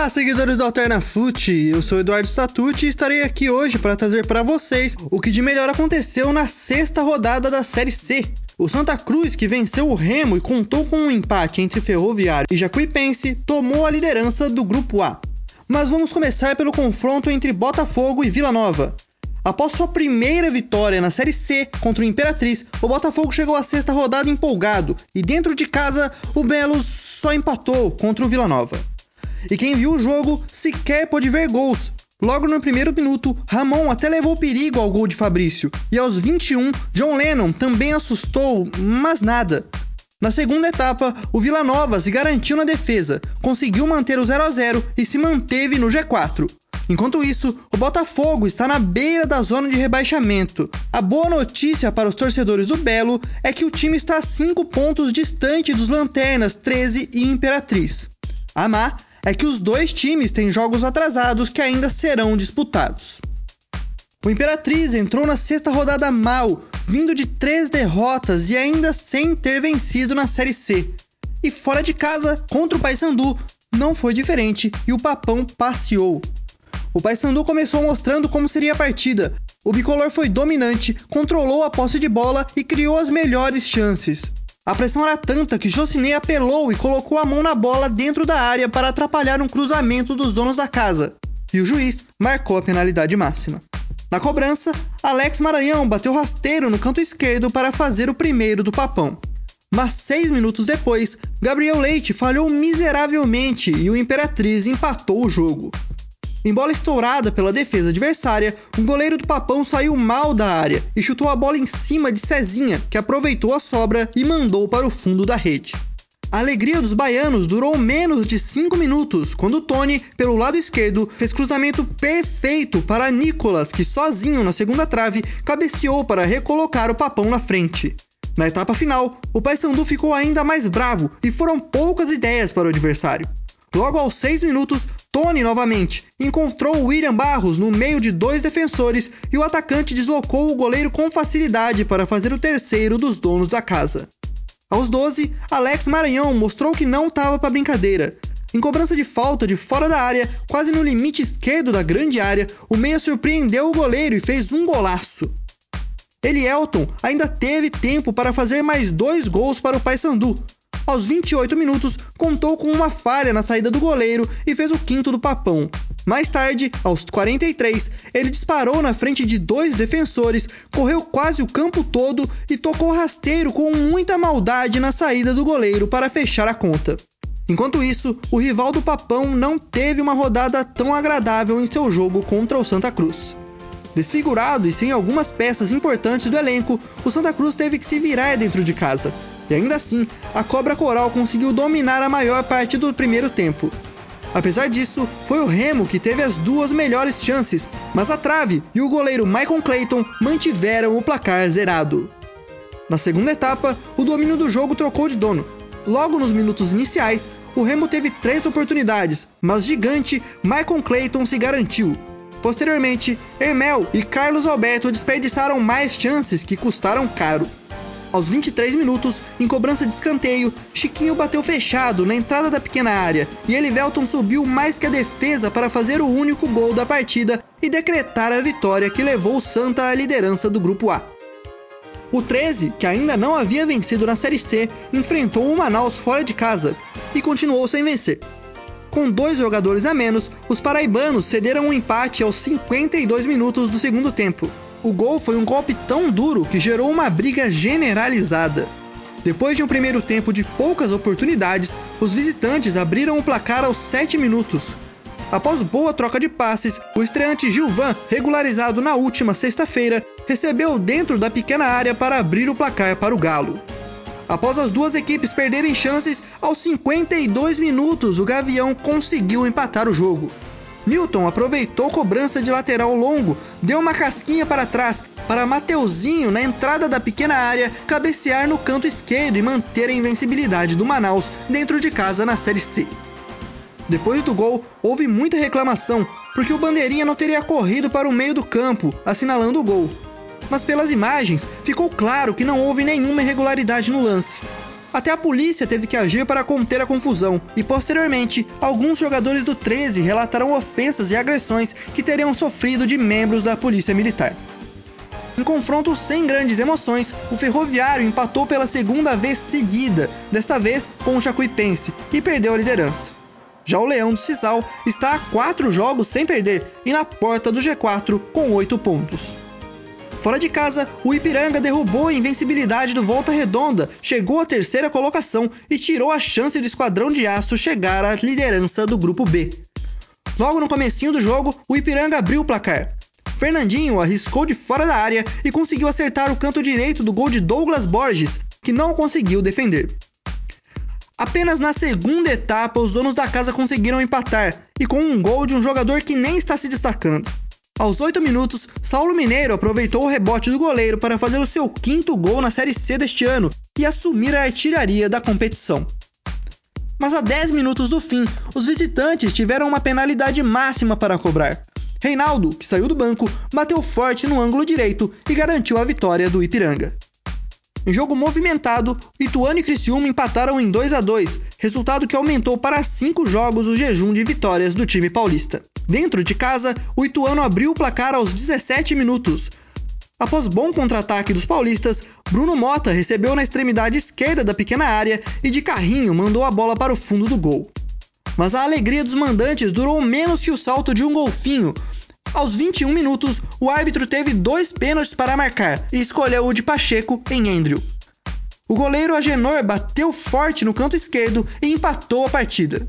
Olá, seguidores do Alterna. Eu sou Eduardo Statucci e estarei aqui hoje para trazer para vocês o que de melhor aconteceu na sexta rodada da Série C. O Santa Cruz, que venceu o Remo e contou com um empate entre Ferroviário e Jacuipense, tomou a liderança do Grupo A. Mas vamos começar pelo confronto entre Botafogo e Vila Nova. Após sua primeira vitória na Série C contra o Imperatriz, o Botafogo chegou à sexta rodada empolgado e dentro de casa o Belo só empatou contra o Vila Nova. E quem viu o jogo sequer pôde ver gols. Logo no primeiro minuto, Ramon até levou perigo ao gol de Fabrício, e aos 21, John Lennon também assustou, mas nada. Na segunda etapa, o Vila Nova se garantiu na defesa, conseguiu manter o 0 a 0 e se manteve no G4. Enquanto isso, o Botafogo está na beira da zona de rebaixamento. A boa notícia para os torcedores do Belo é que o time está a 5 pontos distante dos Lanternas 13 e Imperatriz. A má é que os dois times têm jogos atrasados que ainda serão disputados. O Imperatriz entrou na sexta rodada mal, vindo de três derrotas e ainda sem ter vencido na Série C. E fora de casa, contra o Paysandu, não foi diferente e o Papão passeou. O Paysandu começou mostrando como seria a partida. O bicolor foi dominante, controlou a posse de bola e criou as melhores chances. A pressão era tanta que Jocinei apelou e colocou a mão na bola dentro da área para atrapalhar um cruzamento dos donos da casa. E o juiz marcou a penalidade máxima. Na cobrança, Alex Maranhão bateu rasteiro no canto esquerdo para fazer o primeiro do papão. Mas seis minutos depois, Gabriel Leite falhou miseravelmente e o Imperatriz empatou o jogo. Em bola estourada pela defesa adversária, o goleiro do Papão saiu mal da área e chutou a bola em cima de Cezinha, que aproveitou a sobra e mandou para o fundo da rede. A alegria dos baianos durou menos de 5 minutos, quando Tony, pelo lado esquerdo, fez cruzamento perfeito para Nicolas, que sozinho na segunda trave cabeceou para recolocar o papão na frente. Na etapa final, o Paysandu ficou ainda mais bravo e foram poucas ideias para o adversário. Logo aos 6 minutos, Tony novamente encontrou William Barros no meio de dois defensores e o atacante deslocou o goleiro com facilidade para fazer o terceiro dos donos da casa. Aos 12, Alex Maranhão mostrou que não estava para brincadeira. Em cobrança de falta de fora da área, quase no limite esquerdo da grande área, o meia surpreendeu o goleiro e fez um golaço. Elielton ainda teve tempo para fazer mais dois gols para o Paysandu, aos 28 minutos, contou com uma falha na saída do goleiro e fez o quinto do papão. Mais tarde, aos 43, ele disparou na frente de dois defensores, correu quase o campo todo e tocou rasteiro com muita maldade na saída do goleiro para fechar a conta. Enquanto isso, o rival do Papão não teve uma rodada tão agradável em seu jogo contra o Santa Cruz. Desfigurado e sem algumas peças importantes do elenco, o Santa Cruz teve que se virar dentro de casa, e ainda assim, a Cobra Coral conseguiu dominar a maior parte do primeiro tempo. Apesar disso, foi o Remo que teve as duas melhores chances, mas a trave e o goleiro Michael Clayton mantiveram o placar zerado. Na segunda etapa, o domínio do jogo trocou de dono. Logo nos minutos iniciais, o Remo teve três oportunidades, mas gigante Michael Clayton se garantiu. Posteriormente, Hermel e Carlos Alberto desperdiçaram mais chances que custaram caro. Aos 23 minutos, em cobrança de escanteio, Chiquinho bateu fechado na entrada da pequena área e Elivelton subiu mais que a defesa para fazer o único gol da partida e decretar a vitória que levou o Santa à liderança do Grupo A. O 13, que ainda não havia vencido na Série C, enfrentou o Manaus fora de casa e continuou sem vencer. Com dois jogadores a menos, os paraibanos cederam um empate aos 52 minutos do segundo tempo. O gol foi um golpe tão duro que gerou uma briga generalizada. Depois de um primeiro tempo de poucas oportunidades, os visitantes abriram o placar aos 7 minutos. Após boa troca de passes, o estreante Gilvan, regularizado na última sexta-feira, recebeu dentro da pequena área para abrir o placar para o Galo. Após as duas equipes perderem chances, aos 52 minutos o Gavião conseguiu empatar o jogo. Milton aproveitou cobrança de lateral longo, deu uma casquinha para trás para Mateuzinho na entrada da pequena área cabecear no canto esquerdo e manter a invencibilidade do Manaus dentro de casa na Série C. Depois do gol, houve muita reclamação, porque o bandeirinha não teria corrido para o meio do campo, assinalando o gol. Mas pelas imagens, ficou claro que não houve nenhuma irregularidade no lance. Até a polícia teve que agir para conter a confusão, e posteriormente, alguns jogadores do 13 relataram ofensas e agressões que teriam sofrido de membros da polícia militar. Em confronto sem grandes emoções, o Ferroviário empatou pela segunda vez seguida, desta vez com o Chacuipense, e perdeu a liderança. Já o Leão do Cisal está a quatro jogos sem perder e na porta do G4 com oito pontos. Fora de casa, o Ipiranga derrubou a invencibilidade do Volta Redonda, chegou à terceira colocação e tirou a chance do Esquadrão de Aço chegar à liderança do Grupo B. Logo no comecinho do jogo, o Ipiranga abriu o placar. Fernandinho arriscou de fora da área e conseguiu acertar o canto direito do gol de Douglas Borges, que não conseguiu defender. Apenas na segunda etapa os donos da casa conseguiram empatar, e com um gol de um jogador que nem está se destacando. Aos 8 minutos, Saulo Mineiro aproveitou o rebote do goleiro para fazer o seu quinto gol na Série C deste ano e assumir a artilharia da competição. Mas a 10 minutos do fim, os visitantes tiveram uma penalidade máxima para cobrar. Reinaldo, que saiu do banco, bateu forte no ângulo direito e garantiu a vitória do Ipiranga. Em jogo movimentado, Ituano e Criciúma empataram em 2 a 2, resultado que aumentou para 5 jogos o jejum de vitórias do time paulista. Dentro de casa, o Ituano abriu o placar aos 17 minutos. Após bom contra-ataque dos paulistas, Bruno Mota recebeu na extremidade esquerda da pequena área e de carrinho mandou a bola para o fundo do gol. Mas a alegria dos mandantes durou menos que o salto de um golfinho. Aos 21 minutos, o árbitro teve dois pênaltis para marcar e escolheu o de Pacheco em Andrew. O goleiro Agenor bateu forte no canto esquerdo e empatou a partida.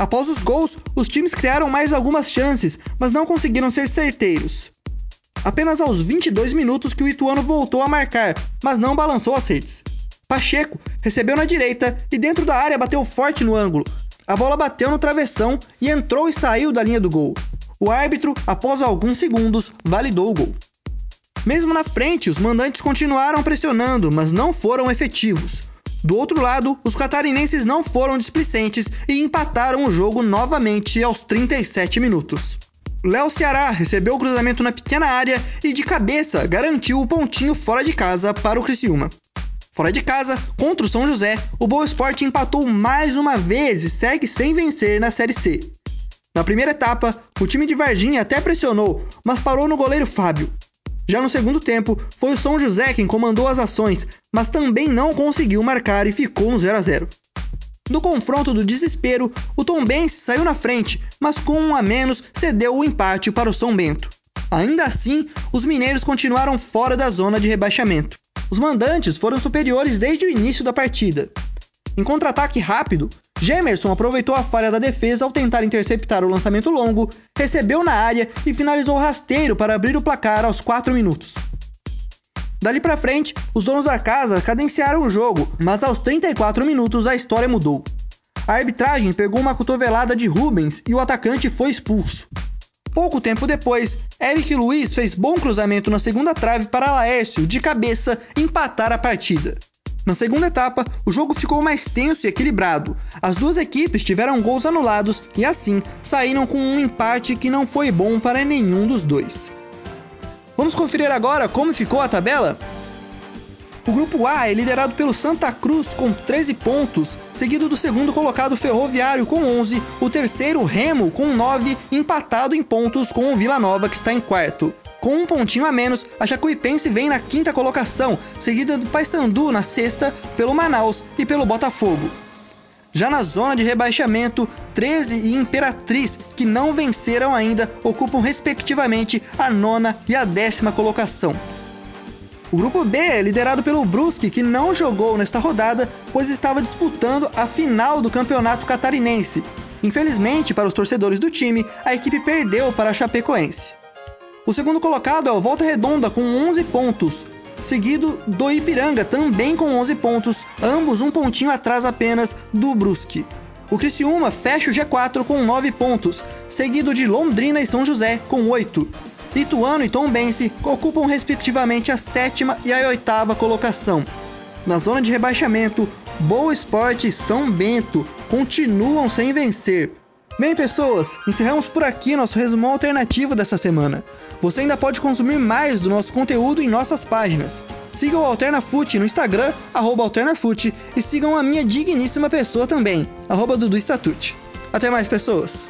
Após os gols, os times criaram mais algumas chances, mas não conseguiram ser certeiros. Apenas aos 22 minutos que o Ituano voltou a marcar, mas não balançou as redes. Pacheco recebeu na direita e dentro da área bateu forte no ângulo. A bola bateu no travessão e entrou e saiu da linha do gol. O árbitro, após alguns segundos, validou o gol. Mesmo na frente, os mandantes continuaram pressionando, mas não foram efetivos. Do outro lado, os catarinenses não foram displicentes e empataram o jogo novamente aos 37 minutos. Léo Ceará recebeu o cruzamento na pequena área e de cabeça garantiu o pontinho fora de casa para o Criciúma. Fora de casa, contra o São José, o Boa Esporte empatou mais uma vez e segue sem vencer na Série C. Na primeira etapa, o time de Varginha até pressionou, mas parou no goleiro Fábio. Já no segundo tempo, foi o São José quem comandou as ações, mas também não conseguiu marcar e ficou no 0 a 0. No confronto do desespero, o Tombense saiu na frente, mas com um a menos cedeu o empate para o São Bento. Ainda assim, os mineiros continuaram fora da zona de rebaixamento. Os mandantes foram superiores desde o início da partida. Em contra-ataque rápido, Gemerson aproveitou a falha da defesa ao tentar interceptar o lançamento longo, recebeu na área e finalizou rasteiro para abrir o placar aos 4 minutos. Dali para frente, os donos da casa cadenciaram o jogo, mas aos 34 minutos a história mudou. A arbitragem pegou uma cotovelada de Rubens e o atacante foi expulso. Pouco tempo depois, Eric Luiz fez bom cruzamento na segunda trave para Laércio, de cabeça, empatar a partida. Na segunda etapa, o jogo ficou mais tenso e equilibrado. As duas equipes tiveram gols anulados e assim saíram com um empate que não foi bom para nenhum dos dois. Vamos conferir agora como ficou a tabela? O grupo A é liderado pelo Santa Cruz com 13 pontos, seguido do segundo colocado Ferroviário com 11, o terceiro Remo com 9, empatado em pontos com o Vila Nova que está em quarto. Com um pontinho a menos, a Jacuipense vem na quinta colocação, seguida do Paysandu na sexta, pelo Manaus e pelo Botafogo. Já na zona de rebaixamento, 13 e Imperatriz, que não venceram ainda, ocupam respectivamente a nona e a décima colocação. O grupo B é liderado pelo Brusque, que não jogou nesta rodada, pois estava disputando a final do campeonato catarinense. Infelizmente, para os torcedores do time, a equipe perdeu para a Chapecoense. O segundo colocado é o Volta Redonda com 11 pontos, seguido do Ipiranga também com 11 pontos, ambos um pontinho atrás apenas do Brusque. O Criciúma fecha o G4 com 9 pontos, seguido de Londrina e São José com 8. Ituano e Tombense ocupam respectivamente a sétima e a oitava colocação. Na zona de rebaixamento, Boa Esporte e São Bento continuam sem vencer. Bem, pessoas, encerramos por aqui nosso resumo alternativo dessa semana. Você ainda pode consumir mais do nosso conteúdo em nossas páginas. Sigam o AlternaFoot no Instagram, AlternaFoot, e sigam a minha digníssima pessoa também, arroba Dudu. Até mais, pessoas!